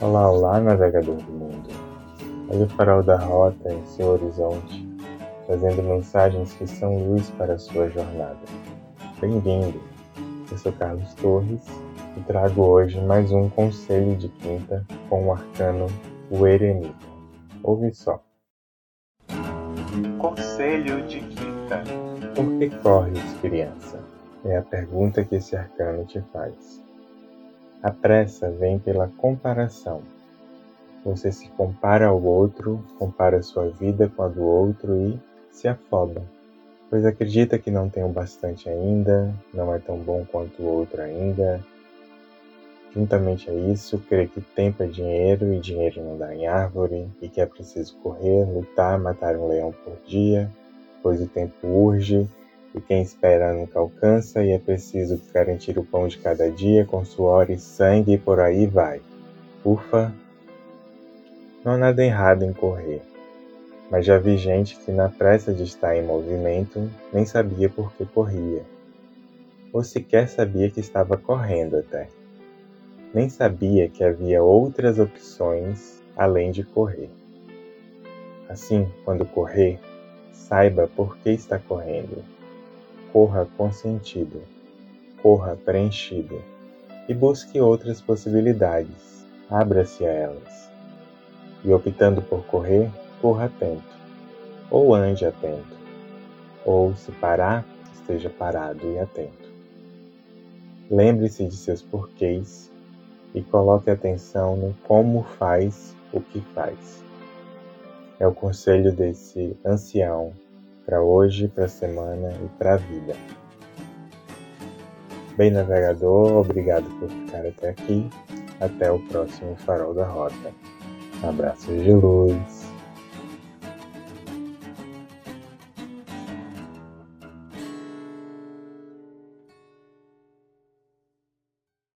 Olá, olá, navegador do mundo. Olha o farol da rota em seu horizonte, trazendo mensagens que são luz para a sua jornada. Bem-vindo! Eu sou Carlos Torres e trago hoje mais um conselho de quinta com o arcano O Eremita. Ouve só. Conselho de quinta. Por que corres, criança? É a pergunta que esse arcano te faz. A pressa vem pela comparação. Você se compara ao outro, compara sua vida com a do outro e se afoba, pois acredita que não tem o bastante ainda, não é tão bom quanto o outro ainda. Juntamente a isso, crê que tempo é dinheiro e dinheiro não dá em árvore, e que é preciso correr, lutar, matar um leão por dia, pois o tempo urge e quem espera nunca alcança, e é preciso garantir o pão de cada dia com suor e sangue, e por aí vai. Ufa! Não há nada errado em correr, mas já vi gente que, na pressa de estar em movimento, nem sabia por que corria, ou sequer sabia que estava correndo até. Nem sabia que havia outras opções além de correr. Assim, quando correr, saiba por que está correndo corra com sentido, corra preenchido e busque outras possibilidades, abra-se a elas. E optando por correr, corra atento, ou ande atento, ou se parar, esteja parado e atento. Lembre-se de seus porquês e coloque atenção no como faz o que faz. É o conselho desse ancião para hoje, para a semana e para a vida. Bem, navegador, obrigado por ficar até aqui. Até o próximo Farol da Rota. Abraços de luz.